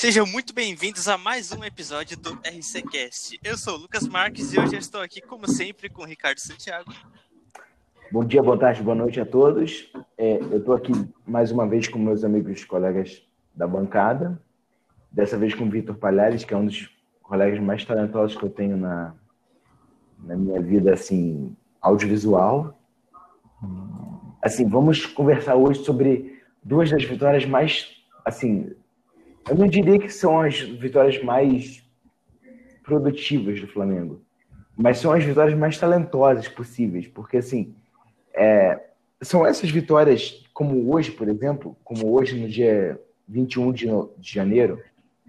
Sejam muito bem-vindos a mais um episódio do RCCast. Eu sou o Lucas Marques e hoje eu estou aqui, como sempre, com o Ricardo Santiago. Bom dia, boa tarde, boa noite a todos. É, eu estou aqui mais uma vez com meus amigos e colegas da bancada. Dessa vez com o Vitor Palhares, que é um dos colegas mais talentosos que eu tenho na, na minha vida assim audiovisual. Assim, vamos conversar hoje sobre duas das vitórias mais assim eu não diria que são as vitórias mais produtivas do Flamengo, mas são as vitórias mais talentosas possíveis, porque assim, é, são essas vitórias, como hoje, por exemplo, como hoje no dia 21 de, de janeiro,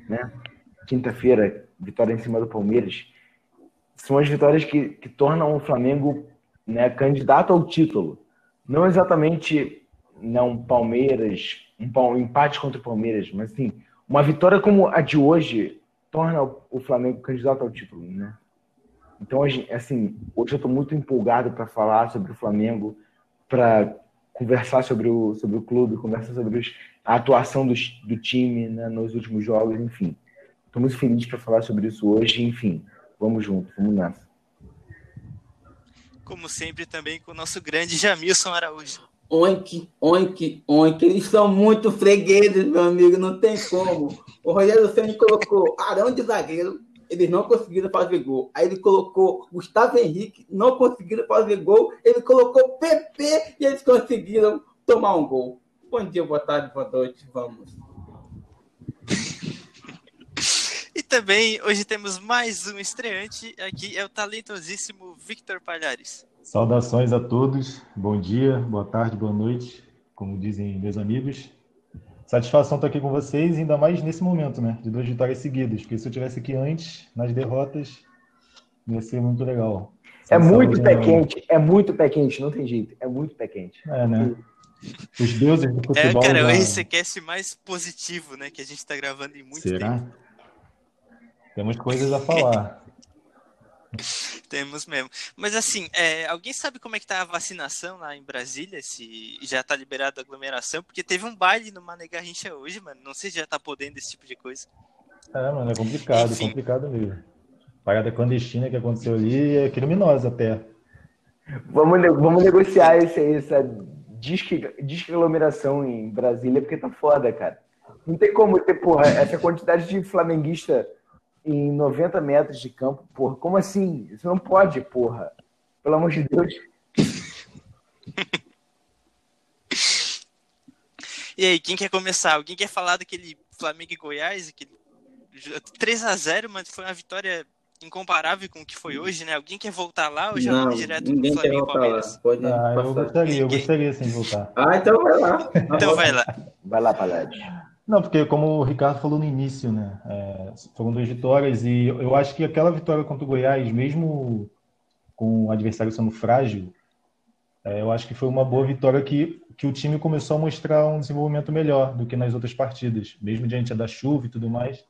né? Quinta-feira, vitória em cima do Palmeiras, são as vitórias que, que tornam o Flamengo né, candidato ao título. Não exatamente não Palmeiras, um, um empate contra o Palmeiras, mas assim, uma vitória como a de hoje torna o Flamengo candidato ao título, né? Então, assim, hoje eu estou muito empolgado para falar sobre o Flamengo, para conversar sobre o, sobre o clube, conversar sobre os, a atuação do, do time né, nos últimos jogos, enfim. Estou muito feliz para falar sobre isso hoje, enfim. Vamos junto, vamos nessa. Como sempre, também com o nosso grande Jamilson Araújo. Oink, oink, oink. Eles são muito fregueses, meu amigo, não tem como. O Rogério Senna colocou Arão de zagueiro, eles não conseguiram fazer gol. Aí ele colocou Gustavo Henrique, não conseguiram fazer gol. Ele colocou PP e eles conseguiram tomar um gol. Bom dia, boa tarde, boa noite, vamos. E também hoje temos mais um estreante aqui, é o talentosíssimo Victor Palhares. Saudações a todos, bom dia, boa tarde, boa noite, como dizem meus amigos. Satisfação estar aqui com vocês, ainda mais nesse momento, né? De duas vitórias seguidas, porque se eu tivesse aqui antes, nas derrotas, ia ser muito legal. É muito pé quente, é muito pé quente, não tem jeito, é muito pé quente. É, né? Os deuses do é, futebol. É, cara, já... o mais positivo, né? Que a gente tá gravando em muito Será? tempo. Temos coisas a falar. Temos mesmo. Mas assim, é, alguém sabe como é que tá a vacinação lá em Brasília? Se já tá liberado a aglomeração? Porque teve um baile no Mané Garrincha hoje, mano. Não sei se já tá podendo esse tipo de coisa. É, mano, é complicado, Enfim. complicado mesmo. Parada clandestina que aconteceu ali é criminosa até. Vamos, vamos negociar esse, essa desaglomeração em Brasília, porque tá foda, cara. Não tem como ter, porra, essa quantidade de flamenguista em 90 metros de campo, porra. Como assim? Isso não pode, porra. Pelo amor de Deus. E aí, quem quer começar? Alguém quer falar daquele Flamengo e Goiás? Aquele 3 a 0 mas foi uma vitória incomparável com o que foi hoje, né? Alguém quer voltar lá ou já não, vamos direto pro Flamengo e Palmeiras? Pode ah, eu gostaria, eu gostaria sim de voltar. Ah, então vai lá. Então vai lá. Vai lá, Palade. Não, porque como o Ricardo falou no início, né? É, foram duas vitórias e eu acho que aquela vitória contra o Goiás, mesmo com o adversário sendo frágil, é, eu acho que foi uma boa vitória que, que o time começou a mostrar um desenvolvimento melhor do que nas outras partidas, mesmo diante da chuva e tudo mais.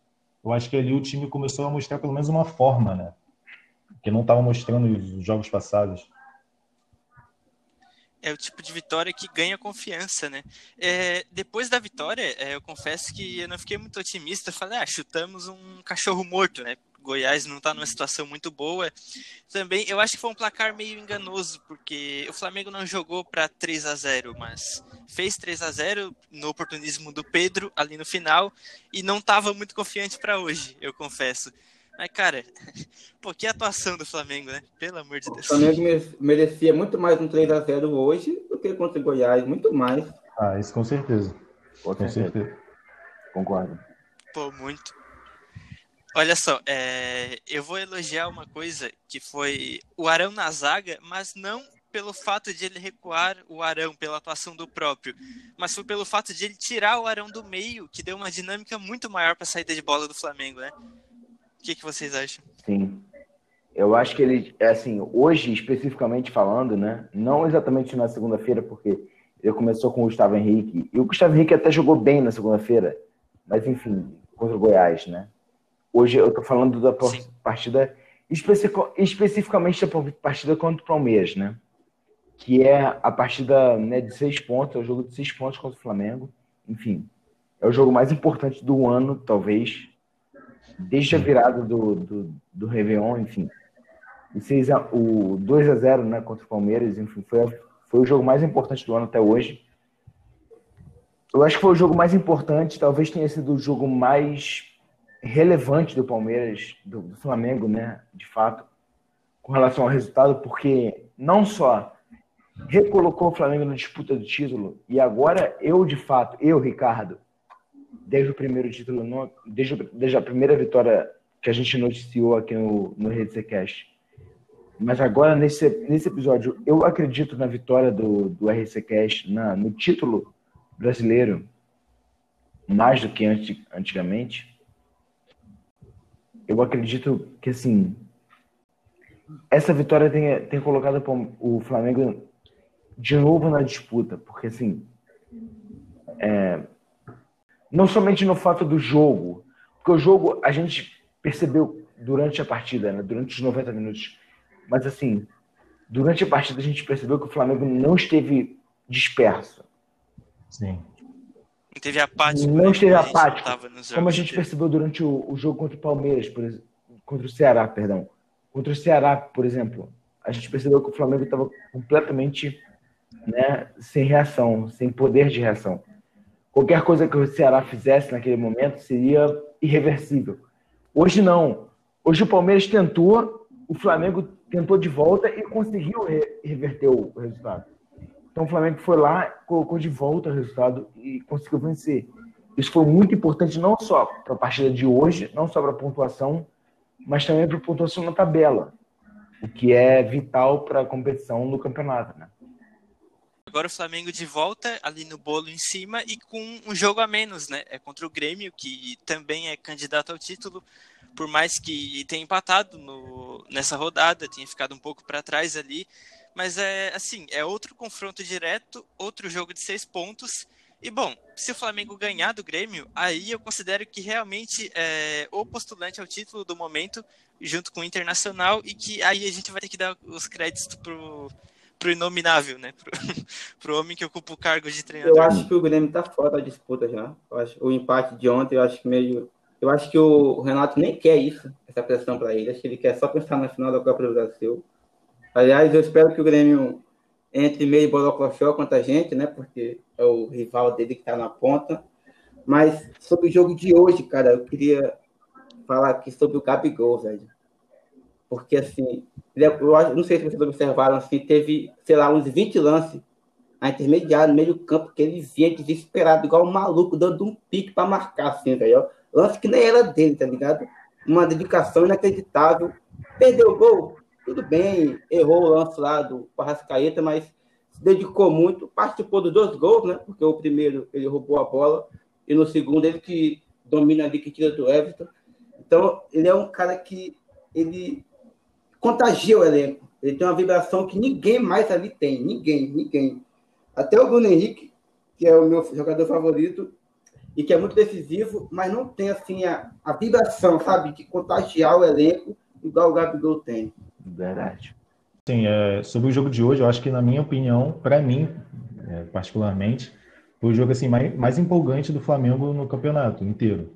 Eu acho que ali o time começou a mostrar pelo menos uma forma, né? Que não estava mostrando nos jogos passados é o tipo de vitória que ganha confiança, né? É, depois da vitória, é, eu confesso que eu não fiquei muito otimista. Falei, ah, chutamos um cachorro morto, né? Goiás não está numa situação muito boa. Também, eu acho que foi um placar meio enganoso, porque o Flamengo não jogou para 3 a 0 mas fez 3 a 0 no oportunismo do Pedro ali no final e não estava muito confiante para hoje, eu confesso. Mas, cara, pô, que atuação do Flamengo, né? Pelo amor de Deus. O Flamengo merecia muito mais um 3x0 hoje do que contra o Goiás, muito mais. Ah, isso com certeza. Com, com certeza. certeza. Concordo. Pô, muito. Olha só, é, eu vou elogiar uma coisa que foi o Arão na zaga, mas não pelo fato de ele recuar o Arão pela atuação do próprio, mas foi pelo fato de ele tirar o Arão do meio, que deu uma dinâmica muito maior para a saída de bola do Flamengo, né? O que, que vocês acham? Sim. Eu acho que ele, é assim, hoje especificamente falando, né? Não exatamente na segunda-feira, porque ele começou com o Gustavo Henrique. E o Gustavo Henrique até jogou bem na segunda-feira, mas enfim, contra o Goiás, né? Hoje eu tô falando da Sim. partida, especificamente da partida contra o Palmeiras, né? Que é a partida né, de seis pontos, é o jogo de seis pontos contra o Flamengo. Enfim, é o jogo mais importante do ano, talvez, desde a virada do, do, do Réveillon, enfim. O, 6 a, o 2 a 0 né, contra o Palmeiras, enfim, foi, foi o jogo mais importante do ano até hoje. Eu acho que foi o jogo mais importante, talvez tenha sido o jogo mais relevante do Palmeiras, do, do Flamengo, né, de fato, com relação ao resultado, porque não só recolocou o Flamengo na disputa do título, e agora eu, de fato, eu, Ricardo, desde o primeiro título, desde, desde a primeira vitória que a gente noticiou aqui no, no Rede Cast. Mas agora, nesse, nesse episódio, eu acredito na vitória do, do RC Cast, na, no título brasileiro, mais do que antigamente. Eu acredito que, assim, essa vitória tem, tem colocado o Flamengo de novo na disputa, porque, assim, é, não somente no fato do jogo, porque o jogo a gente percebeu durante a partida, né, durante os 90 minutos, mas assim, durante a partida a gente percebeu que o Flamengo não esteve disperso. Sim. Não esteve apático. Não né, esteve apático. Como a gente percebeu durante o, o, jogo contra o Palmeiras, por exemplo, contra o Ceará, perdão. Contra o Ceará, por exemplo, a gente percebeu que o Flamengo estava completamente né, sem reação, sem poder de reação. Qualquer coisa que o Ceará fizesse naquele momento seria irreversível. Hoje não. Hoje o Palmeiras tentou, o Flamengo tentou de volta e conseguiu reverter o resultado. Então o Flamengo foi lá, colocou de volta o resultado e conseguiu vencer. Isso foi muito importante não só para a partida de hoje, não só para a pontuação, mas também para a pontuação na tabela, o que é vital para a competição no campeonato, né? Agora o Flamengo de volta ali no bolo em cima e com um jogo a menos, né? É contra o Grêmio, que também é candidato ao título, por mais que tenha empatado no, nessa rodada, tenha ficado um pouco para trás ali. Mas é assim, é outro confronto direto, outro jogo de seis pontos. E bom, se o Flamengo ganhar do Grêmio, aí eu considero que realmente é o postulante ao título do momento, junto com o Internacional, e que aí a gente vai ter que dar os créditos pro pro inominável, né? Pro, pro homem que ocupa o cargo de treinador. Eu acho que o Grêmio tá fora da disputa já. Acho, o empate de ontem, eu acho que meio. Eu acho que o Renato nem quer isso, essa pressão para ele. Acho que ele quer só pensar na final da Copa do Brasil. Aliás, eu espero que o Grêmio entre meio Borocrochó contra a gente, né? Porque é o rival dele que tá na ponta. Mas sobre o jogo de hoje, cara, eu queria falar aqui sobre o Gabigol, velho. Porque, assim, eu não sei se vocês observaram, assim, teve, sei lá, uns 20 lances a intermediário, no meio do campo, que ele vinha desesperado, igual um maluco, dando um pique para marcar, assim, velho. Lance que nem era dele, tá ligado? Uma dedicação inacreditável. Perdeu o gol, tudo bem, errou o lance lá do Parrascaeta, mas se dedicou muito, participou dos dois gols, né? Porque o primeiro ele roubou a bola, e no segundo ele que domina ali, que tira do Everton. Então, ele é um cara que ele contagia o elenco. Ele tem uma vibração que ninguém mais ali tem. Ninguém, ninguém. Até o Bruno Henrique, que é o meu jogador favorito e que é muito decisivo, mas não tem assim a, a vibração, sabe, de contagiar o elenco igual o Gabigol tem. Verdade. Sim, é, sobre o jogo de hoje, eu acho que, na minha opinião, para mim, é, particularmente, foi o jogo assim, mais, mais empolgante do Flamengo no campeonato inteiro.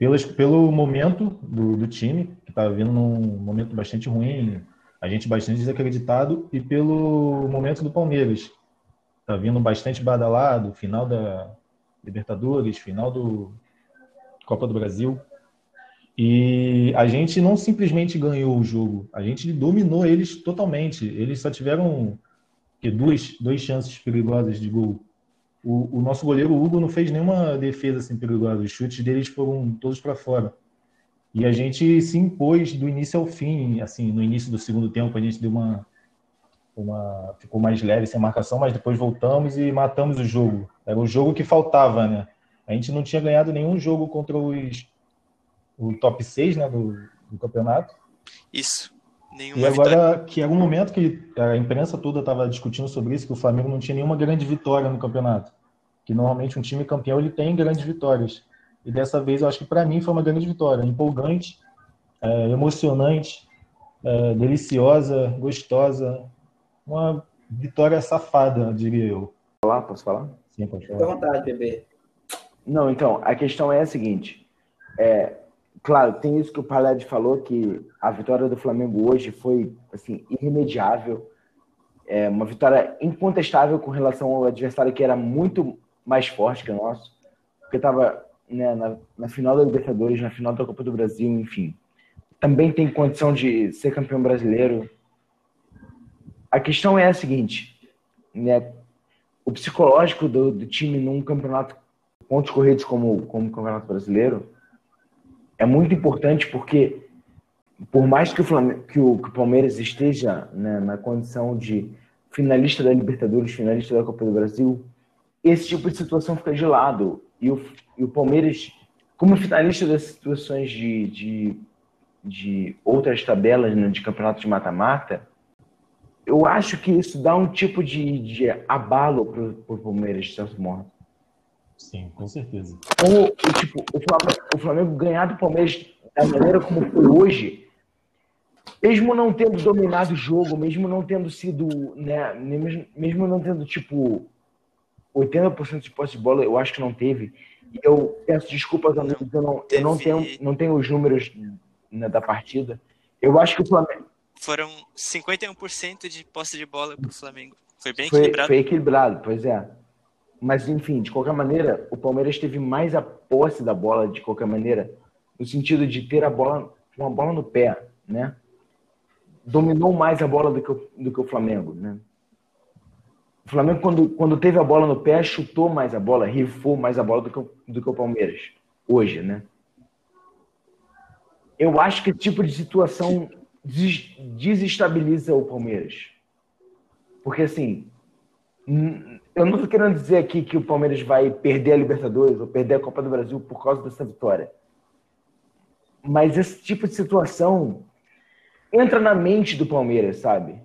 Pelas, pelo momento do, do time, que estava vindo num momento bastante ruim, a gente bastante desacreditado, e pelo momento do Palmeiras. Está vindo bastante badalado, final da Libertadores, final do Copa do Brasil. E a gente não simplesmente ganhou o jogo, a gente dominou eles totalmente. Eles só tiveram que, duas, duas chances perigosas de gol. O, o, nosso goleiro Hugo não fez nenhuma defesa assim perigosa. Os chutes deles foram todos para fora. E a gente se impôs do início ao fim, assim, no início do segundo tempo a gente deu uma, uma ficou mais leve sem marcação, mas depois voltamos e matamos o jogo. Era o jogo que faltava, né? A gente não tinha ganhado nenhum jogo contra os o top 6, né, do, do campeonato. Isso. Nenhuma e agora vitória. que era um momento que a imprensa toda estava discutindo sobre isso, que o Flamengo não tinha nenhuma grande vitória no campeonato. Que normalmente um time campeão ele tem grandes vitórias. E dessa vez eu acho que para mim foi uma grande vitória, empolgante, é, emocionante, é, deliciosa, gostosa, uma vitória safada, diria eu. Falar, posso falar? Sim, pode falar. Fique à vontade, bebê. Não, então, a questão é a seguinte. É, claro, tem isso que o Paled falou, que a vitória do Flamengo hoje foi assim, irremediável. É uma vitória incontestável com relação ao adversário que era muito mais forte que o nosso. Porque estava né, na, na final da Libertadores, na final da Copa do Brasil, enfim. Também tem condição de ser campeão brasileiro. A questão é a seguinte, né, o psicológico do, do time num campeonato pontos corridos como, como o Campeonato Brasileiro é muito importante porque por mais que o, Flamengo, que o, que o Palmeiras esteja né, na condição de finalista da Libertadores, finalista da Copa do Brasil, esse tipo de situação fica de lado. E o, e o Palmeiras, como finalista das situações de, de, de outras tabelas né, de campeonato de mata-mata, eu acho que isso dá um tipo de, de abalo para o Palmeiras, de certo modo. Sim, com certeza. Como, tipo, o, Flamengo, o Flamengo ganhar do Palmeiras da maneira como foi hoje, mesmo não tendo dominado o jogo, mesmo não tendo sido, né, mesmo, mesmo não tendo, tipo, 80% de posse de bola, eu acho que não teve. E eu peço desculpas, amigos, eu não, eu não, tenho, não tenho os números né, da partida. Eu acho que o Flamengo. Foram 51% de posse de bola para o Flamengo. Foi bem foi, equilibrado. Foi equilibrado, pois é. Mas, enfim, de qualquer maneira, o Palmeiras teve mais a posse da bola, de qualquer maneira, no sentido de ter a bola, uma bola no pé, né? Dominou mais a bola do que o, do que o Flamengo, né? O Flamengo, quando, quando teve a bola no pé, chutou mais a bola, rifou mais a bola do que, do que o Palmeiras, hoje, né? Eu acho que esse tipo de situação desestabiliza o Palmeiras. Porque, assim, eu não estou querendo dizer aqui que o Palmeiras vai perder a Libertadores ou perder a Copa do Brasil por causa dessa vitória. Mas esse tipo de situação entra na mente do Palmeiras, sabe?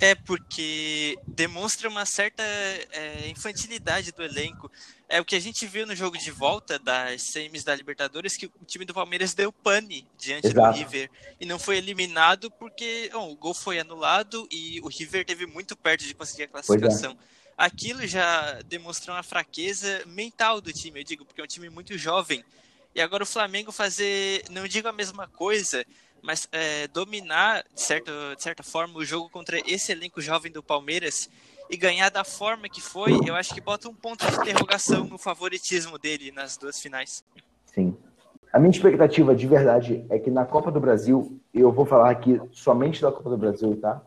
É porque demonstra uma certa é, infantilidade do elenco. É o que a gente viu no jogo de volta das semis da Libertadores, que o time do Palmeiras deu pane diante Exato. do River e não foi eliminado porque bom, o gol foi anulado e o River teve muito perto de conseguir a é. Aquilo já demonstrou uma fraqueza mental do time, eu digo, porque é um time muito jovem. E agora o Flamengo fazer, não digo a mesma coisa, mas é, dominar, de, certo, de certa forma, o jogo contra esse elenco jovem do Palmeiras e ganhar da forma que foi, eu acho que bota um ponto de interrogação no favoritismo dele nas duas finais. Sim. A minha expectativa de verdade é que na Copa do Brasil, eu vou falar aqui somente da Copa do Brasil, tá?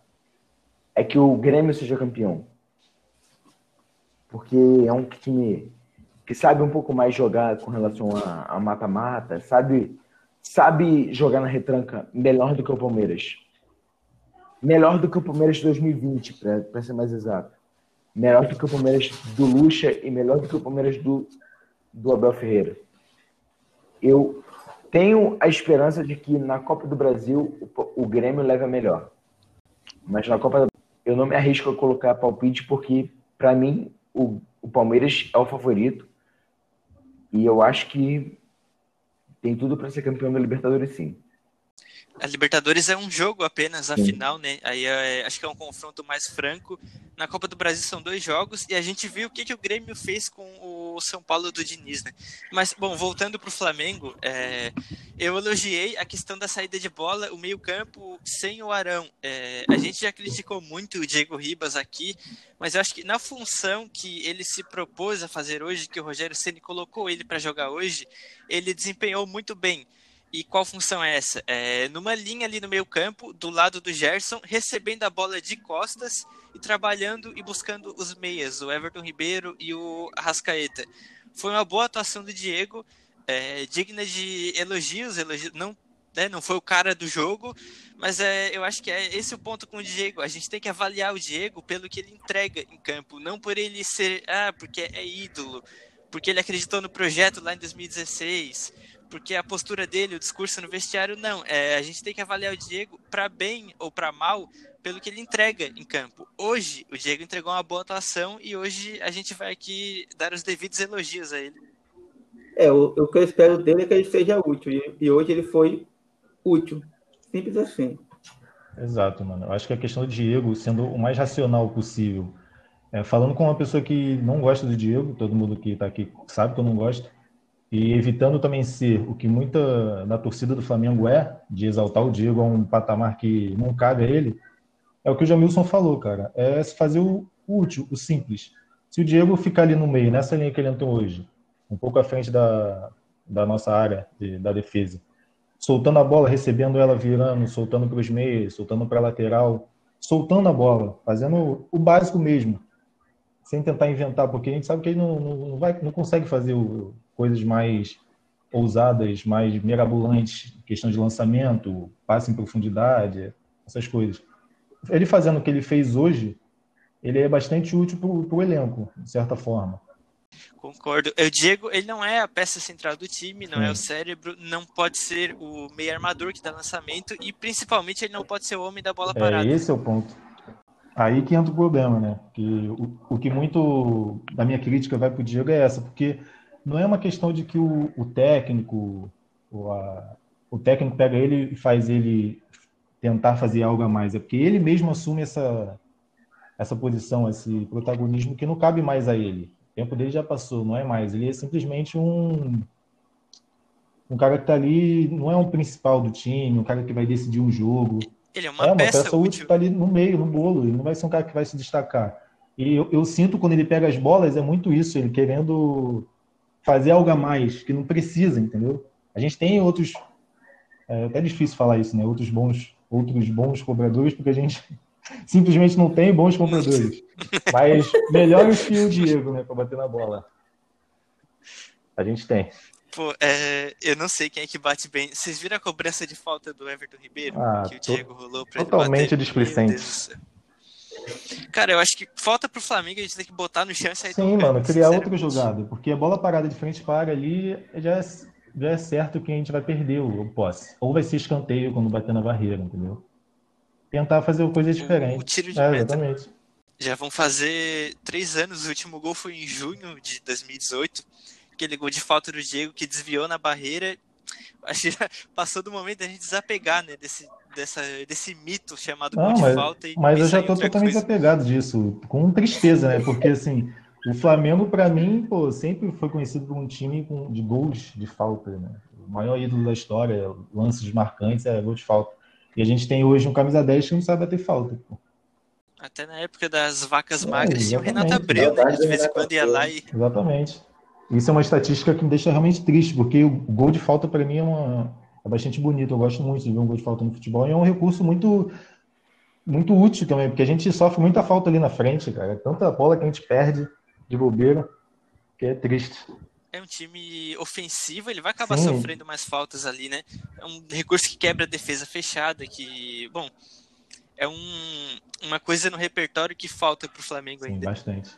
É que o Grêmio seja campeão porque é um time que sabe um pouco mais jogar com relação a mata-mata, sabe, sabe jogar na retranca melhor do que o Palmeiras. Melhor do que o Palmeiras de 2020, para ser mais exato. Melhor do que o Palmeiras do Lucha e melhor do que o Palmeiras do, do Abel Ferreira. Eu tenho a esperança de que na Copa do Brasil o, o Grêmio leve a melhor. Mas na Copa eu não me arrisco a colocar palpite porque, para mim, o, o Palmeiras é o favorito. E eu acho que tem tudo para ser campeão da Libertadores, sim. A Libertadores é um jogo apenas, a final, né? Aí é, acho que é um confronto mais franco. Na Copa do Brasil são dois jogos e a gente viu o que, que o Grêmio fez com o São Paulo do Diniz, né? Mas, bom, voltando para o Flamengo, é, eu elogiei a questão da saída de bola, o meio-campo sem o Arão. É, a gente já criticou muito o Diego Ribas aqui, mas eu acho que na função que ele se propôs a fazer hoje, que o Rogério Ceni colocou ele para jogar hoje, ele desempenhou muito bem. E qual função é essa? É numa linha ali no meio campo, do lado do Gerson, recebendo a bola de costas e trabalhando e buscando os meias, o Everton Ribeiro e o Arrascaeta. Foi uma boa atuação do Diego, é, digna de elogios, elogios não, né, não foi o cara do jogo, mas é, eu acho que é esse o ponto com o Diego. A gente tem que avaliar o Diego pelo que ele entrega em campo, não por ele ser, ah, porque é ídolo, porque ele acreditou no projeto lá em 2016 porque a postura dele, o discurso no vestiário, não. É, a gente tem que avaliar o Diego para bem ou para mal pelo que ele entrega em campo. Hoje, o Diego entregou uma boa atuação e hoje a gente vai aqui dar os devidos elogios a ele. É, o, o que eu espero dele é que ele seja útil. E, e hoje ele foi útil. Simples assim. Exato, mano. Eu acho que a questão do Diego sendo o mais racional possível. É, falando com uma pessoa que não gosta do Diego, todo mundo que está aqui sabe que eu não gosto, e evitando também ser o que muita da torcida do Flamengo é, de exaltar o Diego a um patamar que não cabe a ele, é o que o Jamilson falou, cara. É fazer o útil, o simples. Se o Diego ficar ali no meio, nessa linha que ele entrou hoje, um pouco à frente da, da nossa área de, da defesa, soltando a bola, recebendo ela, virando, soltando para os meios, soltando para a lateral, soltando a bola, fazendo o básico mesmo, sem tentar inventar, porque a gente sabe que ele não, não, não vai, não consegue fazer o, coisas mais ousadas, mais mirabolantes, questão de lançamento, passe em profundidade, essas coisas. Ele fazendo o que ele fez hoje, ele é bastante útil para o elenco, de certa forma. Concordo. O Diego, ele não é a peça central do time, não Sim. é o cérebro, não pode ser o meio armador que dá lançamento e principalmente ele não pode ser o homem da bola parada. É, esse é o ponto. Aí que entra o problema, né? Que o, o que muito da minha crítica vai para o Diego é essa, porque não é uma questão de que o, o técnico, o, a, o técnico pega ele e faz ele tentar fazer algo a mais, é porque ele mesmo assume essa, essa posição, esse protagonismo que não cabe mais a ele. O tempo dele já passou, não é mais. Ele é simplesmente um um cara que está ali, não é um principal do time, um cara que vai decidir um jogo. Ele é uma, é uma peça, peça útil que está ali no meio, no bolo. Ele não vai ser um cara que vai se destacar. E eu, eu, sinto quando ele pega as bolas, é muito isso, ele querendo fazer algo a mais, que não precisa, entendeu? A gente tem outros. É até difícil falar isso, né? Outros bons, outros bons cobradores, porque a gente simplesmente não tem bons cobradores. Mas melhores que o Diego, né? Para bater na bola. A gente tem. Pô, é, eu não sei quem é que bate bem. Vocês viram a cobrança de falta do Everton Ribeiro? Ah, que o Diego rolou pra Totalmente displicente. Cara, eu acho que falta pro Flamengo a gente tem que botar no chão e sair Sim, mano, criar outra jogada. Porque a bola parada de frente para ali já é, já é certo que a gente vai perder o, o posse. Ou vai ser escanteio quando bater na barreira, entendeu? Tentar fazer coisa diferente. O tiro de é, meta. Exatamente. Já vão fazer três anos. O último gol foi em junho de 2018 aquele gol de falta do Diego que desviou na barreira. Acho que passou do momento da gente desapegar, né, desse, dessa, desse mito chamado Não, gol mas, de falta. mas eu já tô totalmente coisa. desapegado disso, com tristeza, né, porque assim, o Flamengo para mim, pô, sempre foi conhecido por um time com, de gols de falta, né, o maior ídolo da história, lances marcantes é gol de falta. E a gente tem hoje um camisa 10 que não sabe bater falta, pô. Até na época das vacas magras, é, tinha o Renato Abreu, né? De vez em quando ia lá e. Exatamente. Isso é uma estatística que me deixa realmente triste, porque o gol de falta para mim é, uma, é bastante bonito. Eu gosto muito de ver um gol de falta no futebol e é um recurso muito muito útil também, porque a gente sofre muita falta ali na frente, cara. Tanta bola que a gente perde de bobeira, que é triste. É um time ofensivo, ele vai acabar Sim. sofrendo mais faltas ali, né? É um recurso que quebra a defesa fechada, que, bom, é um, uma coisa no repertório que falta para o Flamengo Sim, ainda. Bastante.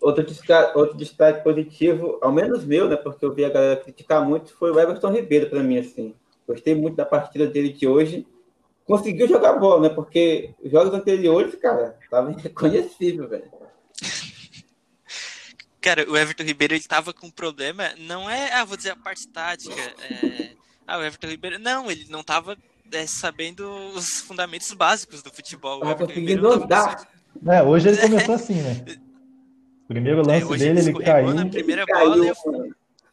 Outro destaque, outro destaque positivo, ao menos meu, né? Porque eu vi a galera criticar muito, foi o Everton Ribeiro para mim, assim. Gostei muito da partida dele de hoje. Conseguiu jogar bola, né? Porque os jogos anteriores, cara, tava irreconhecível, velho. Cara, o Everton Ribeiro ele tava com um problema, não é, ah, vou dizer a parte tática, é, ah, o Everton Ribeiro, não, ele não tava é, sabendo os fundamentos básicos do futebol. Ah, conseguindo andar. É, hoje ele começou assim, né? Primeiro lance é, dele, ele caiu. Na primeira bola, caiu.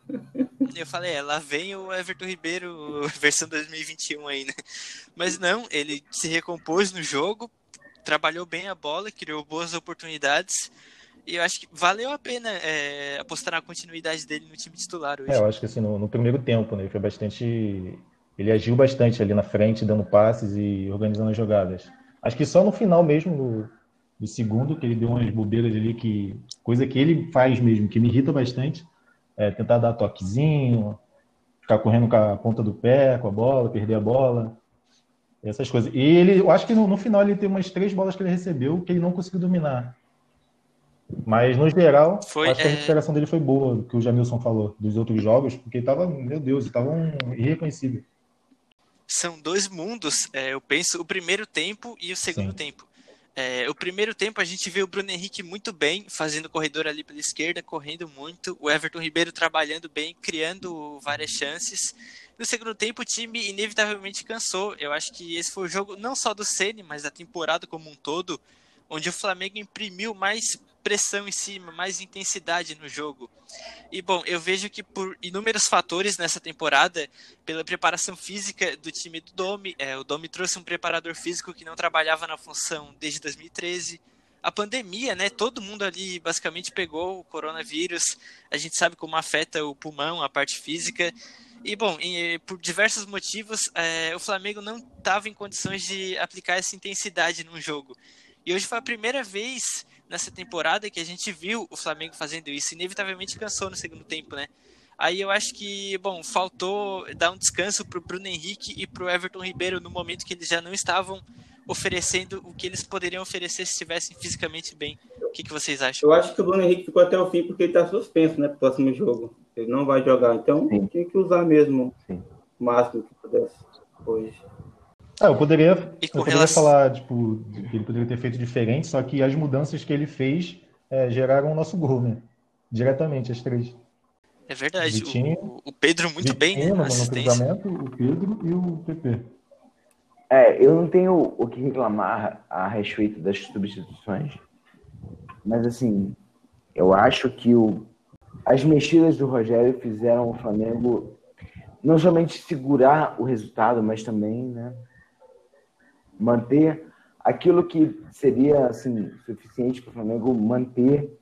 Eu, eu falei, é, lá vem o Everton Ribeiro, versão 2021 aí, né? Mas não, ele se recompôs no jogo, trabalhou bem a bola, criou boas oportunidades. E eu acho que valeu a pena é, apostar na continuidade dele no time titular hoje. É, eu acho que assim, no, no primeiro tempo, né? Ele foi bastante. Ele agiu bastante ali na frente, dando passes e organizando as jogadas. Acho que só no final mesmo, no, no segundo, que ele deu umas bobeiras ali que coisa que ele faz mesmo, que me irrita bastante, é tentar dar toquezinho, ficar correndo com a ponta do pé, com a bola, perder a bola, essas coisas. E ele, eu acho que no, no final ele tem umas três bolas que ele recebeu que ele não conseguiu dominar. Mas, no geral, foi, acho que a é, recuperação dele foi boa, que o Jamilson falou, dos outros jogos, porque ele tava, meu Deus, estava um irreconhecível. São dois mundos, é, eu penso, o primeiro tempo e o segundo Sim. tempo. É, o primeiro tempo a gente vê o Bruno Henrique muito bem, fazendo corredor ali pela esquerda, correndo muito. O Everton Ribeiro trabalhando bem, criando várias chances. No segundo tempo o time inevitavelmente cansou. Eu acho que esse foi o jogo não só do Ceni, mas da temporada como um todo, onde o Flamengo imprimiu mais pressão em cima, mais intensidade no jogo. E bom, eu vejo que por inúmeros fatores nessa temporada, pela preparação física do time do Domi, é, o Domi trouxe um preparador físico que não trabalhava na função desde 2013. A pandemia, né? Todo mundo ali basicamente pegou o coronavírus. A gente sabe como afeta o pulmão, a parte física. E bom, e, por diversos motivos, é, o Flamengo não estava em condições de aplicar essa intensidade num jogo. E hoje foi a primeira vez nessa temporada que a gente viu o Flamengo fazendo isso. Inevitavelmente cansou no segundo tempo, né? Aí eu acho que, bom, faltou dar um descanso para o Bruno Henrique e para o Everton Ribeiro no momento que eles já não estavam oferecendo o que eles poderiam oferecer se estivessem fisicamente bem. O que, que vocês acham? Eu acho que o Bruno Henrique ficou até o fim porque ele está suspenso, né, para o próximo jogo. Ele não vai jogar, então Sim. tinha que usar mesmo Sim. o máximo que pudesse hoje. Ah, eu poderia, eu poderia relação... falar tipo, que ele poderia ter feito diferente, só que as mudanças que ele fez é, geraram o nosso gol, né? Diretamente, as três. É verdade. Vitinho, o, o, Pedro muito Vitinho, bem, né? No cruzamento, o Pedro e o PP. É, eu não tenho o que reclamar a respeito das substituições, mas assim, eu acho que o, as mexidas do Rogério fizeram o Flamengo não somente segurar o resultado, mas também, né? Manter aquilo que seria assim, suficiente para o Flamengo manter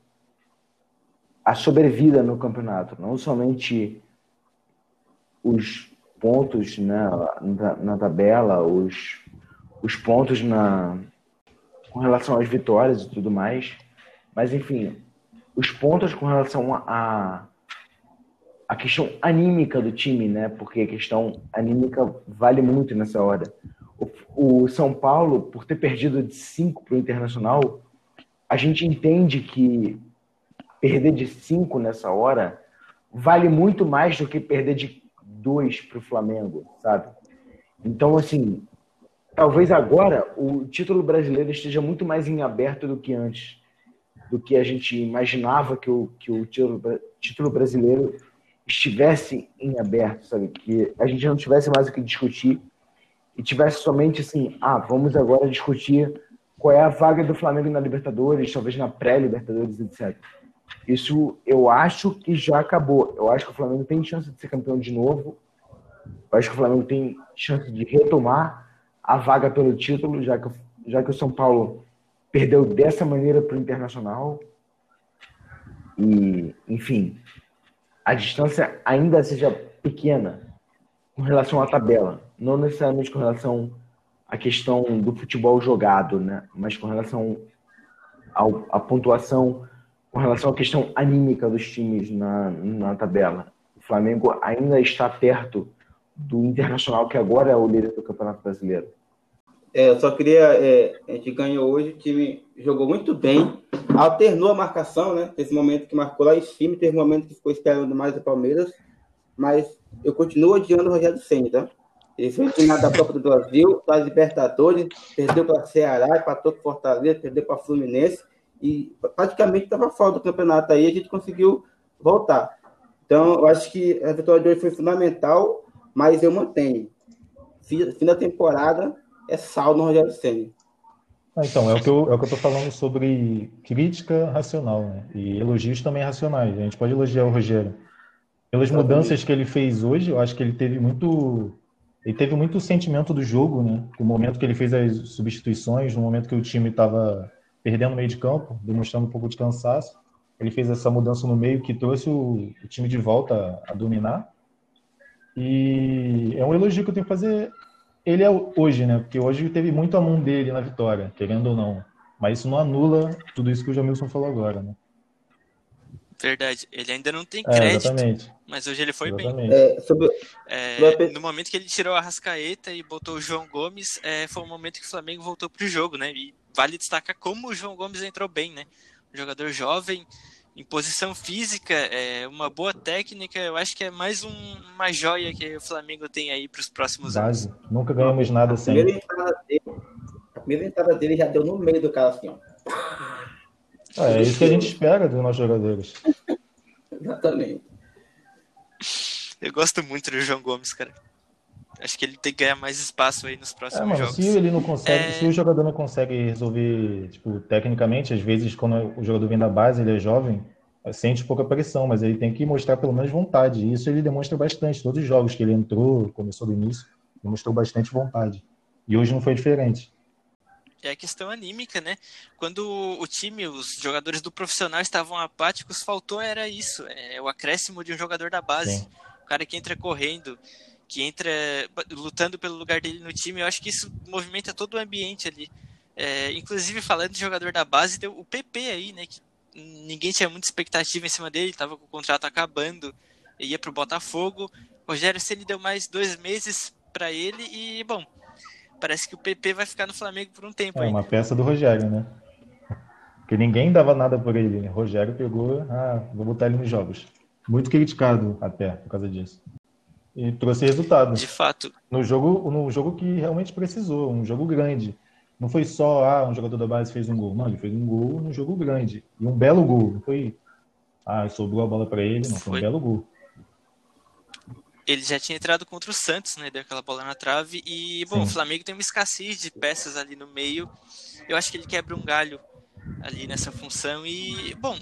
a sobrevida no campeonato, não somente os pontos na, na tabela, os, os pontos na, com relação às vitórias e tudo mais, mas enfim, os pontos com relação a, a questão anímica do time, né? Porque a questão anímica vale muito nessa hora o, São Paulo, por ter perdido de 5 para o Internacional, a gente entende que perder de 5 nessa hora vale muito mais do que perder de 2 para o Flamengo, sabe? Então, assim, talvez agora o título brasileiro esteja muito mais em aberto do que antes, do que a gente imaginava que o, que o título, título brasileiro estivesse em aberto, sabe? Que a gente não tivesse mais o que discutir e tivesse somente assim, ah, vamos agora discutir qual é a vaga do Flamengo na Libertadores, talvez na pré-Libertadores, etc. Isso eu acho que já acabou. Eu acho que o Flamengo tem chance de ser campeão de novo. Eu acho que o Flamengo tem chance de retomar a vaga pelo título, já que, já que o São Paulo perdeu dessa maneira para o Internacional. E, enfim, a distância ainda seja pequena com relação à tabela não necessariamente com relação à questão do futebol jogado, né? mas com relação ao, à pontuação, com relação à questão anímica dos times na, na tabela. O Flamengo ainda está perto do Internacional, que agora é o líder do Campeonato Brasileiro. É, eu só queria. É, a gente ganhou hoje, o time jogou muito bem, alternou a marcação, né? Esse momento que marcou lá em cima, teve um momento que ficou esperando mais o Palmeiras, mas eu continuo odiando o Rogério Senna, tá? Ele foi eliminado da Copa do Brasil, da Libertadores, perdeu para Ceará, empatou com Fortaleza, perdeu para Fluminense e praticamente estava fora do campeonato aí, a gente conseguiu voltar. Então, eu acho que a vitória de hoje foi fundamental, mas eu mantenho. Fim da temporada é sal no Rogério Senna. Ah, então, é o que eu é estou falando sobre crítica racional, né? E elogios também racionais. A gente pode elogiar o Rogério. Pelas mudanças que ele fez hoje, eu acho que ele teve muito ele teve muito sentimento do jogo, né? No momento que ele fez as substituições, no momento que o time estava perdendo no meio de campo, demonstrando um pouco de cansaço, ele fez essa mudança no meio que trouxe o, o time de volta a, dominar. E é um elogio que eu tenho que fazer ele é hoje, né? Porque hoje teve muito a mão dele na vitória, querendo ou não. Mas isso não anula tudo isso que o Jamilson falou agora, né? Verdade. Ele ainda não tem é, crédito, é, mas hoje ele foi exatamente. bem. É, sobre... É, no momento que ele tirou a Rascaeta e botou o João Gomes, é, foi o momento que o Flamengo voltou pro jogo, né? E vale destacar como o João Gomes entrou bem, né? Um jogador jovem, em posição física, é, uma boa técnica, eu acho que é mais um, uma joia que o Flamengo tem aí para os próximos Base. anos. Nunca ganhamos nada sem. A a primeira entrada dele já deu no meio do cara assim, ó. É, é isso que a gente espera dos nossos jogadores. Exatamente. Eu gosto muito do João Gomes, cara. Acho que ele tem que ganhar mais espaço aí nos próximos é, mano, jogos. Se ele não consegue, É... se o jogador não consegue resolver, tipo, tecnicamente, às vezes quando o jogador vem da base, ele é jovem, sente pouca pressão, mas ele tem que mostrar pelo menos vontade. E isso ele demonstra bastante. Todos os jogos que ele entrou, começou do início, demonstrou bastante vontade. E hoje não foi diferente. É a questão anímica, né? Quando o time, os jogadores do profissional estavam apáticos, faltou era isso, é o acréscimo de um jogador da base. Sim. O cara que entra correndo, que entra lutando pelo lugar dele no time, eu acho que isso movimenta todo o ambiente ali. É, inclusive, falando de jogador da base, deu o PP aí, né? Que ninguém tinha muita expectativa em cima dele, estava com o contrato acabando, ia para o Botafogo. Rogério ele deu mais dois meses para ele e, bom, parece que o PP vai ficar no Flamengo por um tempo. É ainda. uma peça do Rogério, né? Porque ninguém dava nada por ele. Né? Rogério pegou, ah, vou botar ele nos jogos. Muito criticado até por causa disso. E trouxe resultado. De fato. No jogo, no jogo que realmente precisou, um jogo grande. Não foi só, ah, um jogador da base fez um gol. Não, ele fez um gol num jogo grande. E um belo gol. Não foi, ah, sobrou a bola para ele. Não, foi, Foi. um belo gol. Ele já tinha entrado contra o Santos, né? Deu aquela bola na trave. E, bom, Sim. o Flamengo tem uma escassez de peças ali no meio. Eu acho que ele quebra um galho ali nessa função. E, bom,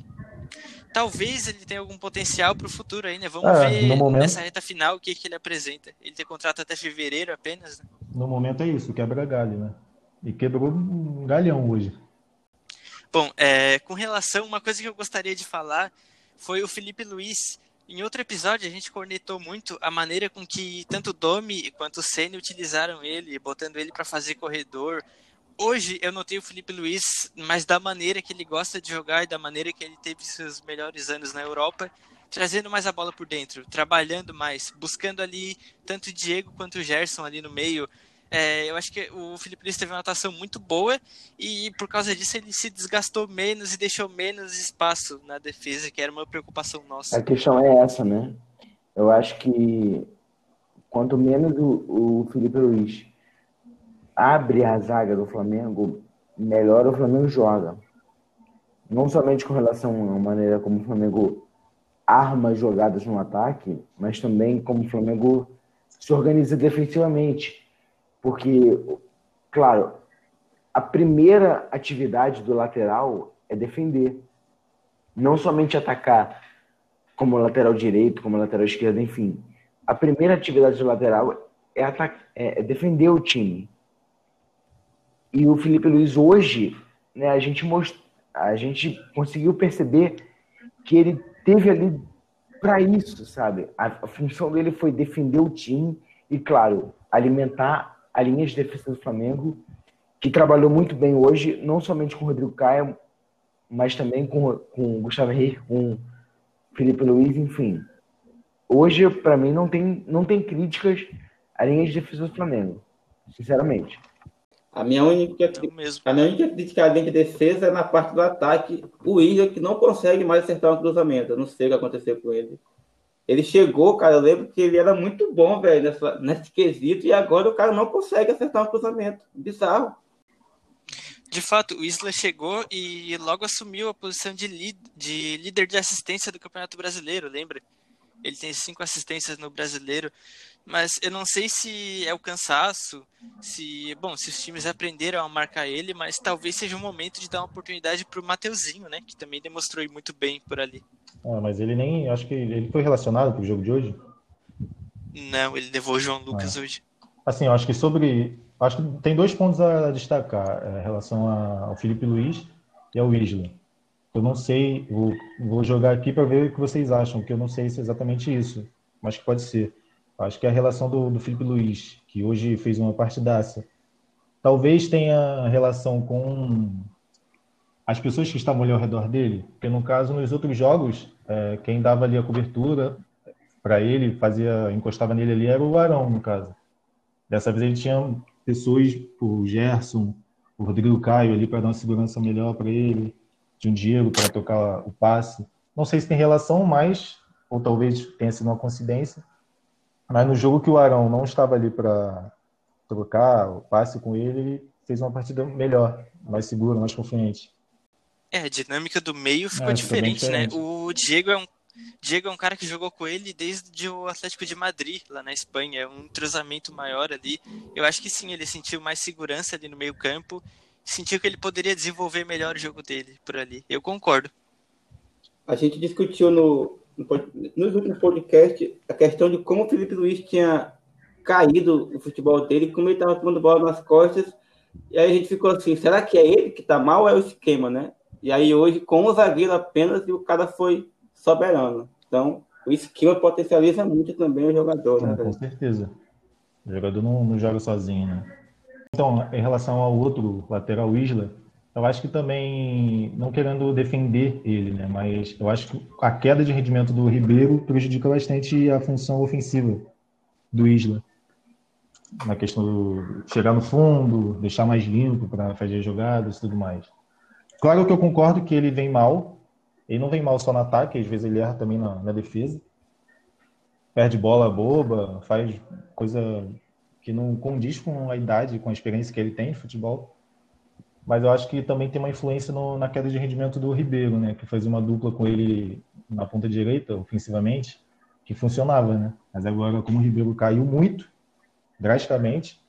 talvez ele tenha algum potencial para o futuro aí, né? Vamos Ah, ver momento- nessa reta final o que, que ele apresenta. Ele tem contrato até fevereiro apenas, né? No momento é isso, quebra galho, né? E quebrou um galhão hoje. Bom, é, com relação, uma coisa que eu gostaria de falar foi o Felipe Luiz. Em outro episódio, a gente cornetou muito a maneira com que tanto Domi quanto o Senna utilizaram ele, botando ele para fazer corredor. Hoje eu notei o Felipe Luiz, mas da maneira que ele gosta de jogar e da maneira que ele teve seus melhores anos na Europa, trazendo mais a bola por dentro, trabalhando mais, buscando ali tanto o Diego quanto o Gerson ali no meio. É, eu acho que o Felipe Luiz teve uma atuação muito boa e por causa disso ele se desgastou menos e deixou menos espaço na defesa, que era uma preocupação nossa. A questão é essa, né? Eu acho que quanto menos o, o Felipe Luiz abre a zaga do Flamengo, melhor o Flamengo joga. Não somente com relação à maneira como o Flamengo arma jogadas no ataque, mas também como o Flamengo se organiza defensivamente. Porque, claro, a primeira atividade do lateral é defender. Não somente atacar como lateral direito, como lateral esquerdo, enfim. A primeira atividade do lateral é, ataca- é- é defender o time. E o Felipe Luiz hoje, né, a gente most... a gente conseguiu perceber que ele teve ali para isso, sabe? A, a função dele foi defender o time e, claro, alimentar a linha de defesa do Flamengo, que trabalhou muito bem hoje, não somente com o Rodrigo Caio, mas também com, com o Gustavo Henrique, com o Felipe Luiz, enfim. Hoje, para mim, não tem, não tem críticas à linha de defesa do Flamengo, sinceramente. A minha única, a minha única crítica à linha de defesa é na parte do ataque. O Isla que não consegue mais acertar um cruzamento. Eu não sei o que aconteceu com ele. Ele chegou, cara, eu lembro que ele era muito bom, velho, nessa, nesse quesito, e agora o cara não consegue acertar um cruzamento. Bizarro. De fato, o Isla chegou e logo assumiu a posição de, de líder de assistência do Campeonato Brasileiro, lembra? Ele tem cinco assistências no Brasileiro, mas eu não sei se é o cansaço, se, bom, se os times aprenderam a marcar ele, mas talvez seja o momento de dar uma oportunidade para o Mateuzinho, né, que também demonstrou muito bem por ali. Ah, mas ele nem. Acho que ele foi relacionado pro jogo de hoje. Não, ele levou o João Lucas hoje. Assim, eu acho que sobre. Acho que tem dois pontos a destacar é, em relação a- ao Felipe Luiz e ao Isla. Eu não sei, vou, vou jogar aqui para ver o que vocês acham, que eu não sei se é exatamente isso, mas que pode ser. Acho que a relação do, do Felipe Luiz, que hoje fez uma partidaça, talvez tenha relação com as pessoas que estavam ali ao redor dele, porque no caso, nos outros jogos, é, quem dava ali a cobertura para ele, fazia, encostava nele ali, era o Arão, no caso. Dessa vez ele tinha pessoas, o Gerson, o Rodrigo Caio ali para dar uma segurança melhor para ele, tinha um Diego para tocar o passe. Não sei se tem relação, mas, ou talvez tenha sido uma coincidência, mas no jogo que o Arão não estava ali para trocar o passe com ele, ele fez uma partida melhor, mais segura, mais confiante. É, a dinâmica do meio ficou É, ficou bem diferente, né? diferente. O Diego é um, Diego é um cara que jogou com ele desde o Atlético de Madrid, lá na Espanha. É um entrosamento maior ali. Eu acho que sim, ele sentiu mais segurança ali no meio campo. Sentiu que ele poderia desenvolver melhor o jogo dele por ali. Eu concordo. A gente discutiu no, no nos últimos podcasts a questão de como o Felipe Luiz tinha caído o futebol dele, como ele estava tomando bola nas costas. E aí a gente ficou assim, será que é ele que está mal ou é o esquema, né? E aí hoje, com o zagueiro apenas, o cara foi soberano. Então, o esquema potencializa muito também o jogador. Né, é, com certeza. O jogador não, não joga sozinho, né? Então, em relação ao outro lateral Isla, eu acho que também, não querendo defender ele, né, mas eu acho que a queda de rendimento do Ribeiro prejudica bastante a função ofensiva do Isla. Na questão do chegar no fundo, deixar mais limpo para fazer jogadas e tudo mais. Claro que eu concordo que ele vem mal, ele não vem mal só no ataque, às vezes ele erra também na, na defesa. Perde bola boba, faz coisa que não condiz com a idade, com a experiência que ele tem de futebol. Mas eu acho que também tem uma influência no, na queda de rendimento do Ribeiro, né? Que fazia uma dupla com ele na ponta direita, ofensivamente, que funcionava, né? Mas agora, como o Ribeiro caiu muito, drasticamente,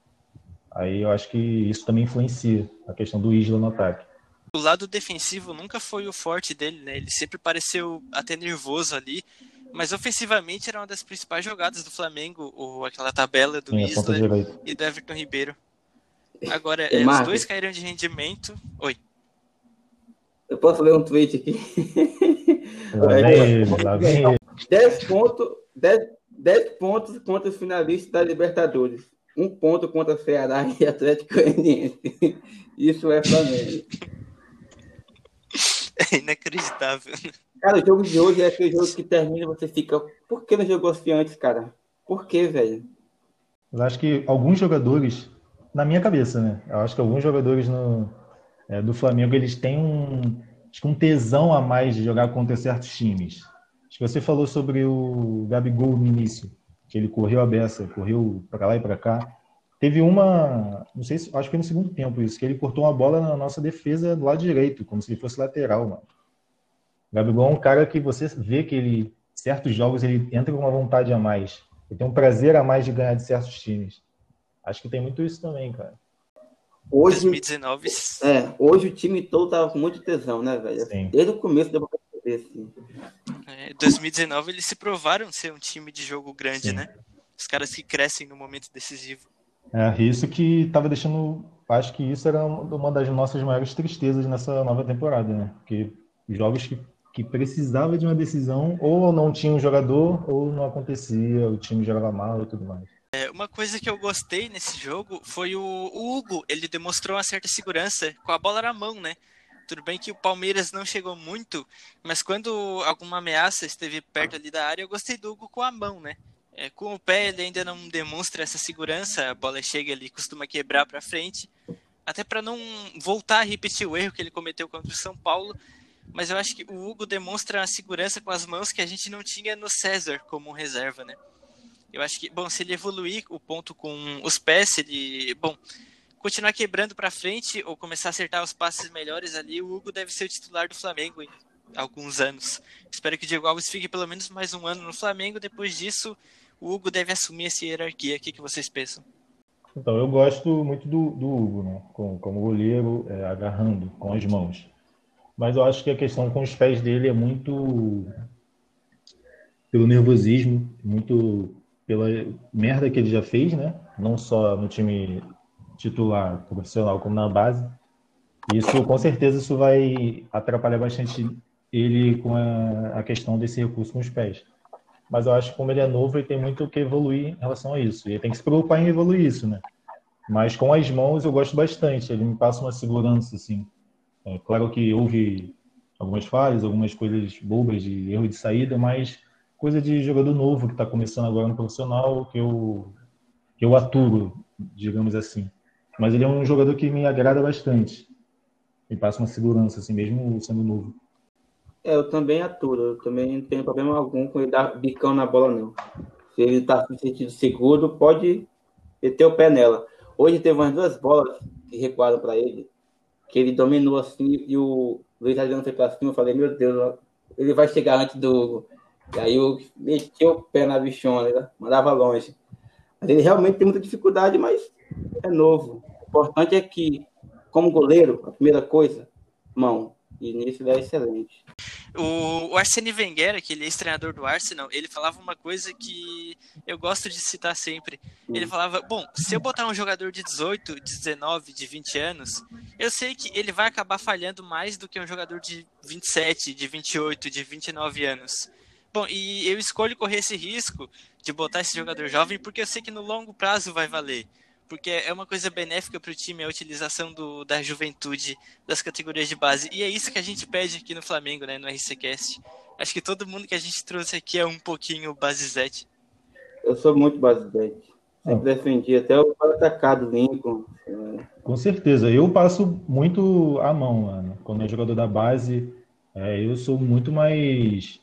aí eu acho que isso também influencia a questão do Isla no ataque. O lado defensivo nunca foi o forte dele, né? Ele sempre pareceu até nervoso ali, mas ofensivamente era uma das principais jogadas do Flamengo, ou aquela tabela do Sim, Isla e do Everton Ribeiro. Agora, é, os dois caíram de rendimento. Oi. Eu posso ler um tweet aqui? Lá vem, lá vem. 10 pontos, 10, 10 pontos contra os finalistas da Libertadores. Um ponto contra Ceará e Atlético Goianiense. Isso é Flamengo. É inacreditável. Cara, o jogo de hoje é aquele jogo que termina e você fica. Por que não jogou assim antes, cara? Por que, velho? Eu acho que alguns jogadores, na minha cabeça, né? Eu acho que alguns jogadores no, é, do Flamengo eles têm um, um tesão a mais de jogar contra certos times. Acho que você falou sobre o Gabigol no início, que ele correu a beça, correu para lá e para cá. Teve uma, não sei se, acho que foi no segundo tempo isso, que ele cortou uma bola na nossa defesa do lado direito, como se ele fosse lateral, mano. O Gabigol é um cara que você vê que ele, certos jogos, ele entra com uma vontade a mais. Ele tem um prazer a mais de ganhar de certos times. Acho que tem muito isso também, cara. Hoje, 2019. É, hoje o time todo tava com muito tesão, né, velho? Sim. Desde o começo deu pra perceber, assim. É, 2019 eles se provaram ser um time de jogo grande, Sim. né? Os caras que crescem no momento decisivo. É, isso que tava deixando. Acho que isso era uma das nossas maiores tristezas nessa nova temporada, né? Porque jogos que que precisava de uma decisão, ou não tinha um jogador, ou não acontecia, o time jogava mal e tudo mais. É, uma coisa que eu gostei nesse jogo foi o, o, Hugo. Ele demonstrou uma certa segurança com a bola na mão, né? Tudo bem que o Palmeiras não chegou muito, mas quando alguma ameaça esteve perto ali da área, eu gostei do Hugo com a mão, né? É, com o pé ele ainda não demonstra essa segurança, a bola chega ali, costuma quebrar para frente, até para não voltar a repetir o erro que ele cometeu contra o São Paulo mas eu acho que o Hugo demonstra a segurança com as mãos que a gente não tinha no César como reserva, né? Eu acho que, bom, se ele evoluir o ponto com os pés, se ele, bom, continuar quebrando para frente ou começar a acertar os passes melhores ali, o Hugo deve ser o titular do Flamengo em alguns anos. Espero que o Diego Alves fique pelo menos mais um ano no Flamengo. Depois disso, o Hugo deve assumir essa hierarquia. O que, que vocês pensam? Então, eu gosto muito do, do Hugo, né? como, como goleiro, é, agarrando com as mãos. Mas eu acho que a questão com os pés dele é muito pelo nervosismo, muito pela merda que ele já fez, né? Não só no time titular profissional, como na base. Isso, com certeza, isso vai atrapalhar bastante ele com a, a questão desse recurso com os pés. Mas eu acho que como ele é novo, ele tem muito que evoluir em relação a isso. E ele tem que se preocupar em evoluir isso, né? Mas com as mãos eu gosto bastante. Ele me passa uma segurança, assim. É, claro que houve algumas falhas, algumas coisas bobas de erro de saída, mas coisa de jogador novo que está começando agora no profissional que eu, que eu aturo, digamos assim. Mas ele é um jogador que me agrada bastante. Me passa uma segurança, assim, mesmo sendo novo. É, eu também aturo. Eu também não tenho problema algum com ele dar bicão na bola, não. Se ele está se sentindo seguro, pode meter o pé nela. Hoje teve umas duas bolas que recuaram para ele que ele dominou assim e o Luiz Adriano foi para cima. Eu falei, meu Deus, ele vai chegar antes do, E aí eu meti o pé na bichona, né? mandava longe. Mas ele realmente tem muita dificuldade, mas é novo. O importante é que, como goleiro, a primeira coisa, mão. E nisso ele é excelente. O, o Arsene Wenger, aquele ex-treinador do Arsenal, ele falava uma coisa que eu gosto de citar sempre. Ele falava: Bom, se eu botar um jogador de 18, 19, de 20 anos, eu sei que ele vai acabar falhando mais do que um jogador de 27, de 28, de 29 anos. Bom, e eu escolho correr esse risco de botar esse jogador jovem porque eu sei que no longo prazo vai valer porque é uma coisa benéfica para o time a utilização do, da juventude das categorias de base. E é isso que a gente pede aqui no Flamengo, né, no RCCast. Acho que todo mundo que a gente trouxe aqui é um pouquinho basizete. Eu sou muito basizete. Sempre ah. defendi até o atacado Lincoln. Com certeza. Eu passo muito a mão, mano. Quando é jogador da base, é, eu sou muito mais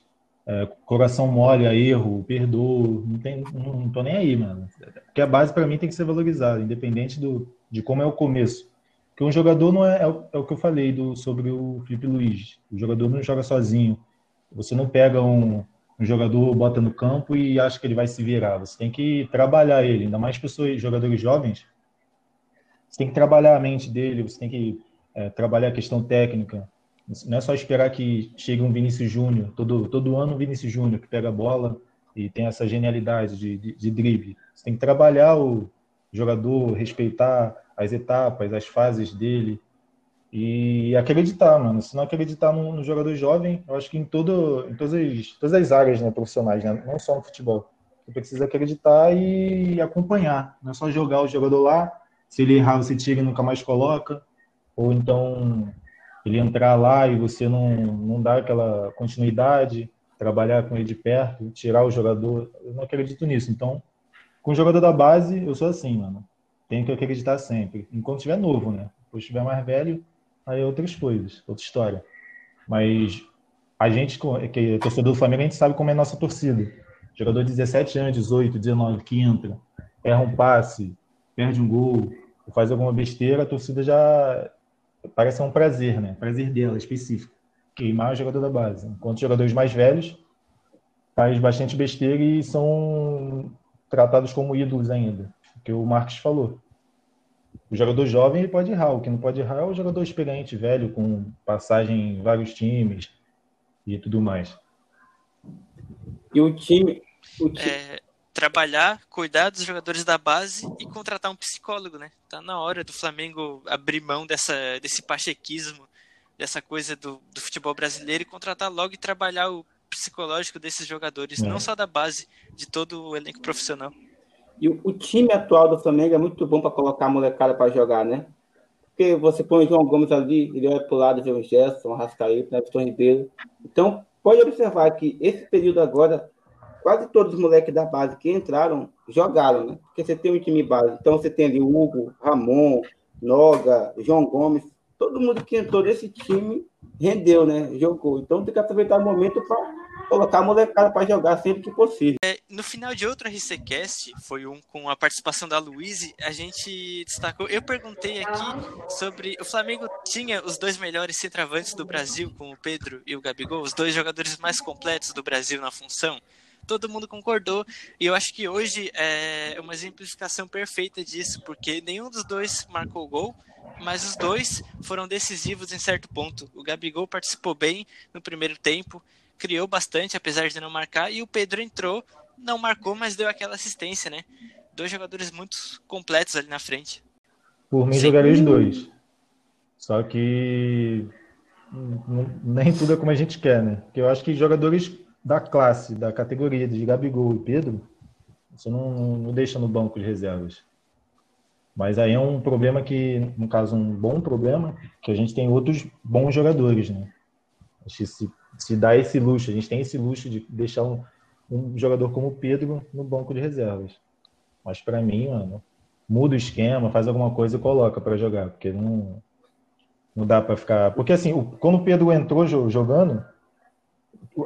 é, coração mole a erro, perdoo, não, tem, não, não tô nem aí, mano. Porque a base para mim tem que ser valorizada, independente do, de como é o começo. Porque um jogador não é, é, o, é o que eu falei do, sobre o Felipe Luiz. O jogador não joga sozinho. Você não pega um, um jogador, bota no campo e acha que ele vai se virar. Você tem que trabalhar ele, ainda mais pessoas, jogadores jovens. Você tem que trabalhar a mente dele, você tem que é, trabalhar a questão técnica, não é só esperar que chegue um Vinícius Júnior, todo, todo ano um Vinícius Júnior que pega a bola e tem essa genialidade de, de, de drible. Você tem que trabalhar o jogador, respeitar as etapas, as fases dele e acreditar, mano. Se não acreditar no, no jogador jovem, eu acho que em, todo, em todas, as, todas as áreas né, profissionais, né? não só no futebol. Você precisa acreditar e acompanhar. Não é só jogar o jogador lá, se ele errar, você tira e nunca mais coloca. Ou então ele entrar lá e você não, não dar aquela continuidade, trabalhar com ele de perto, tirar o jogador, eu não acredito nisso. Então, com o jogador da base, eu sou assim, mano. Tenho que acreditar sempre. Enquanto estiver novo, né? Depois estiver mais velho, aí é outras coisas, outra história. Mas a gente, que é torcedor do Flamengo, a gente sabe como é a nossa torcida. Jogador de 17 anos, 18, 19, que entra, erra um passe, perde um gol, faz alguma besteira, a torcida já parece um prazer, né? Prazer dela, específico. Queimar o jogador da base. Enquanto os jogadores mais velhos faz bastante besteira e são tratados como ídolos ainda. Que o Marcos falou. O jogador jovem ele pode errar, o que não pode errar é o jogador experiente, velho, com passagem em vários times e tudo mais. E o time. O time... É, trabalhar, cuidar dos jogadores da base e contratar um psicólogo, né? Tá na hora do Flamengo abrir mão dessa, desse pachequismo, dessa coisa do, do futebol brasileiro e contratar logo e trabalhar o psicológico desses jogadores, é. não só da base, de todo o elenco profissional. E o, o time atual do Flamengo é muito bom para colocar a molecada para jogar, né? Porque você põe o João Gomes ali, ele vai pro lado, vê o Gerson, o Rascaíta, né, o Ribeiro. Então, pode observar que esse período agora quase todos os moleques da base que entraram jogaram, né? Porque você tem um time base. Então você tem ali Hugo, Ramon, Noga, João Gomes, todo mundo que entrou nesse time rendeu, né? Jogou. Então tem que aproveitar o momento para colocar a molecada para jogar sempre que possível. É, no final de outro RCCast, foi um com a participação da Luíse, a gente destacou. Eu perguntei aqui sobre. O Flamengo tinha os dois melhores centravantes do Brasil, com o Pedro e o Gabigol, os dois jogadores mais completos do Brasil na função todo mundo concordou. E eu acho que hoje é uma exemplificação perfeita disso, porque nenhum dos dois marcou gol, mas os dois foram decisivos em certo ponto. O Gabigol participou bem no primeiro tempo, criou bastante, apesar de não marcar, e o Pedro entrou, não marcou, mas deu aquela assistência, né? Dois jogadores muito completos ali na frente. Por mim, jogaria os dois. Só que nem tudo é como a gente quer, né? Porque eu acho que jogadores da classe, da categoria de Gabigol e Pedro, você não, não deixa no banco de reservas. Mas aí é um problema que, no caso, um bom problema, que a gente tem outros bons jogadores, né? Que se, se dá esse luxo, a gente tem esse luxo de deixar um, um jogador como o Pedro no banco de reservas. Mas para mim, mano, muda o esquema, faz alguma coisa e coloca para jogar, porque não, não dá para ficar. Porque assim, o, quando o Pedro entrou jogando,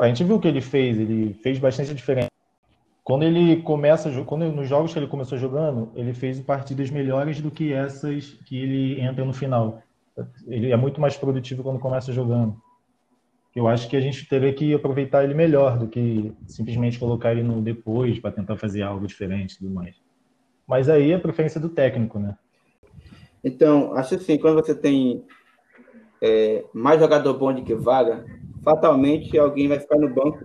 a gente viu o que ele fez, ele fez bastante diferença. Quando ele começa, quando nos jogos que ele começou jogando, ele fez partidas melhores do que essas que ele entra no final. Ele é muito mais produtivo quando começa jogando. Eu acho que a gente teria que aproveitar ele melhor do que simplesmente colocar ele no depois para tentar fazer algo diferente e tudo mais. Mas aí é a preferência do técnico, né? Então, acho assim, quando você tem é, mais jogador bom do que vaga, fatalmente alguém vai ficar no banco.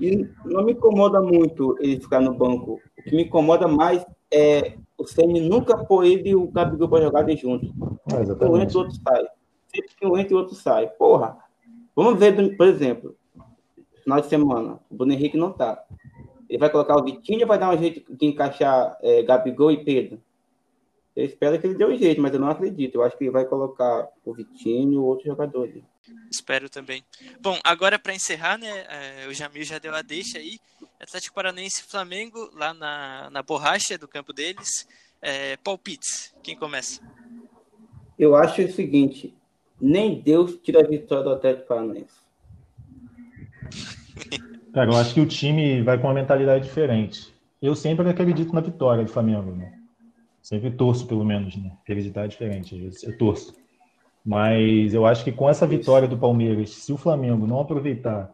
E não me incomoda muito ele ficar no banco. O que me incomoda mais é o Semi nunca pôr ele e o Gabigol para jogar de junto. Ah, Um exatamente. entra o outro sai. Sempre que um entra o outro sai. Porra, vamos ver, por exemplo, final de semana, o Bruno Henrique não tá. Ele vai colocar o Vitinho vai dar um jeito de encaixar é, Gabigol e Pedro? Eu espero que ele dê um jeito, mas eu não acredito. Eu acho que ele vai colocar o Vitinho e o outro jogador ali. Espero também. Bom, agora para encerrar, né? é, o Jamil já deu a deixa aí. Atlético Paranaense e Flamengo, lá na, na borracha do campo deles. É, palpites. Quem começa? Eu acho o seguinte: nem Deus tira a vitória do Atlético Paranaense. Cara, eu acho que o time vai com uma mentalidade diferente. Eu sempre acredito na vitória do Flamengo, né? Sempre torço, pelo menos, né? Acreditar é diferente, às vezes eu torço. Mas eu acho que com essa vitória do Palmeiras, se o Flamengo não aproveitar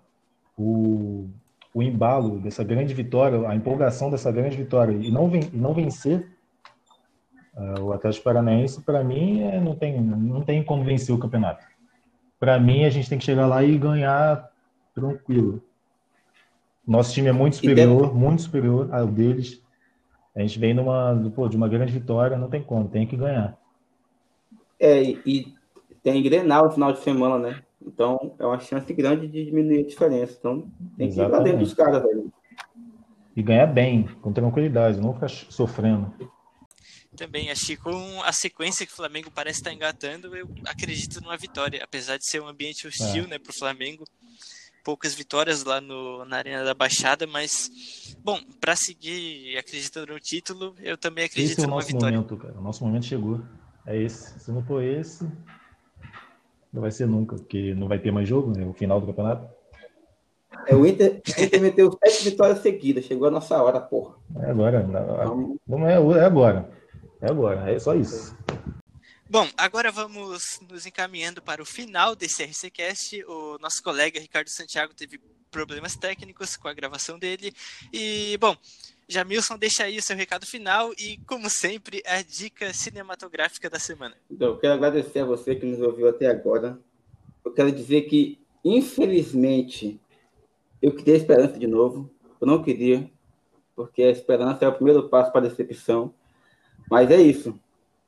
o, o embalo dessa grande vitória, a empolgação dessa grande vitória e não, ven- e não vencer ah, o Atlético Paranaense, para mim, é, não, tem, não tem como vencer o campeonato. Para mim, a gente tem que chegar lá e ganhar tranquilo. Nosso time é muito superior, muito superior ao deles. A gente vem numa, pô, de uma grande vitória, não tem como, tem que ganhar. É, e, tem Grenal no final de semana, né? Então é uma chance grande de diminuir a diferença. Então tem que ir lá dentro Exatamente. dos caras, velho. E ganhar bem, com tranquilidade, não ficar sofrendo. Também acho que com a sequência que o Flamengo parece estar engatando, eu acredito numa vitória. Apesar de ser um ambiente hostil, É. né, para o Flamengo. Poucas vitórias lá no, na Arena da Baixada, mas, bom, para seguir acreditando no título, eu também acredito Esse é o numa nosso vitória. momento, cara. O nosso momento chegou. É esse. Se não for esse, não vai ser nunca, porque não vai ter mais jogo, né? O final do campeonato. É, o Inter, o Inter meteu sete vitórias seguidas. Chegou a nossa hora, porra. É agora. Então, Não é, é agora. É agora. É só isso. Bom, agora vamos nos encaminhando para o final desse RCCast. O nosso colega Ricardo Santiago teve problemas técnicos com a gravação dele. E, bom, Jamilson, deixa aí o seu recado final e, como sempre, a dica cinematográfica da semana. então, eu quero agradecer a você que nos ouviu até agora. Eu quero dizer que, infelizmente, eu queria esperança de novo. Eu não queria, porque a esperança é o primeiro passo para a decepção. Mas é isso.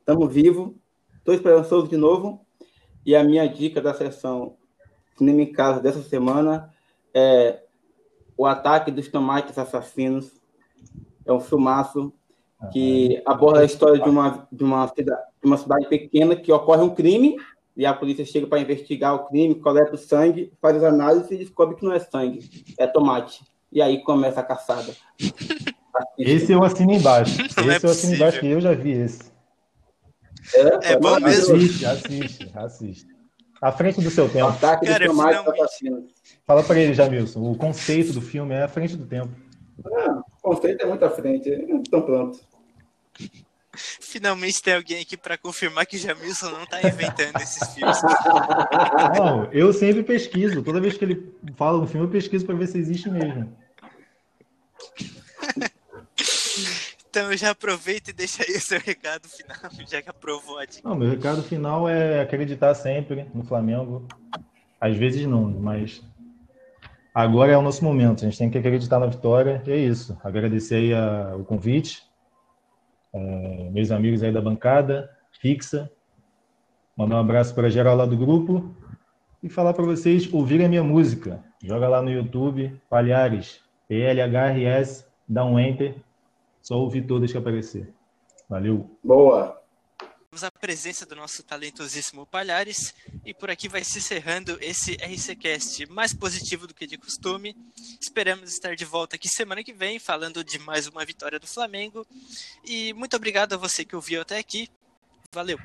Estamos vivos. Estou esperançoso de novo. E a minha dica da sessão Cinema em Casa dessa semana é O Ataque dos Tomates Assassinos. É um filmaço que aborda a história de uma, de uma, cida- de uma cidade pequena que ocorre um crime e a polícia chega para investigar o crime, coleta o sangue, faz as análises e descobre que não é sangue, é tomate. E aí começa a caçada. Esse eu assino embaixo. Não é esse eu assino embaixo, que eu já vi esse. É bom mesmo. Assiste, assiste, assiste. À frente do seu O tempo. ataque Cara, dos tomates finalmente. assassinos. Fala pra ele, Jamilson. O conceito do filme é à frente do tempo. Ah, o conceito é muito à frente. Então pronto. Finalmente tem alguém aqui para confirmar que Jamilson não está inventando esses filmes. Não, eu sempre pesquiso. Toda vez que ele fala um filme, eu pesquiso pra ver se existe mesmo. Então já aproveita e deixa aí o seu recado final, já que aprovou a dica. Não, meu recado final é acreditar sempre no Flamengo. Às vezes não, mas agora é o nosso momento. A gente tem que acreditar na vitória. E é isso. Agradecer aí a- o convite. É, meus amigos aí da bancada, fixa. Mandar um abraço para geral lá do grupo. E falar para vocês ouvirem a minha música. Joga lá no YouTube, Palhares, P-L-H-R-S, dá um enter. Só ouvir todas que aparecer. Valeu. Boa. Temos a presença do nosso talentosíssimo Palhares e por aqui vai se encerrando esse RCCast mais positivo do que de costume. Esperamos estar de volta aqui semana que vem falando de mais uma vitória do Flamengo. E muito obrigado a você que ouviu até aqui. Valeu!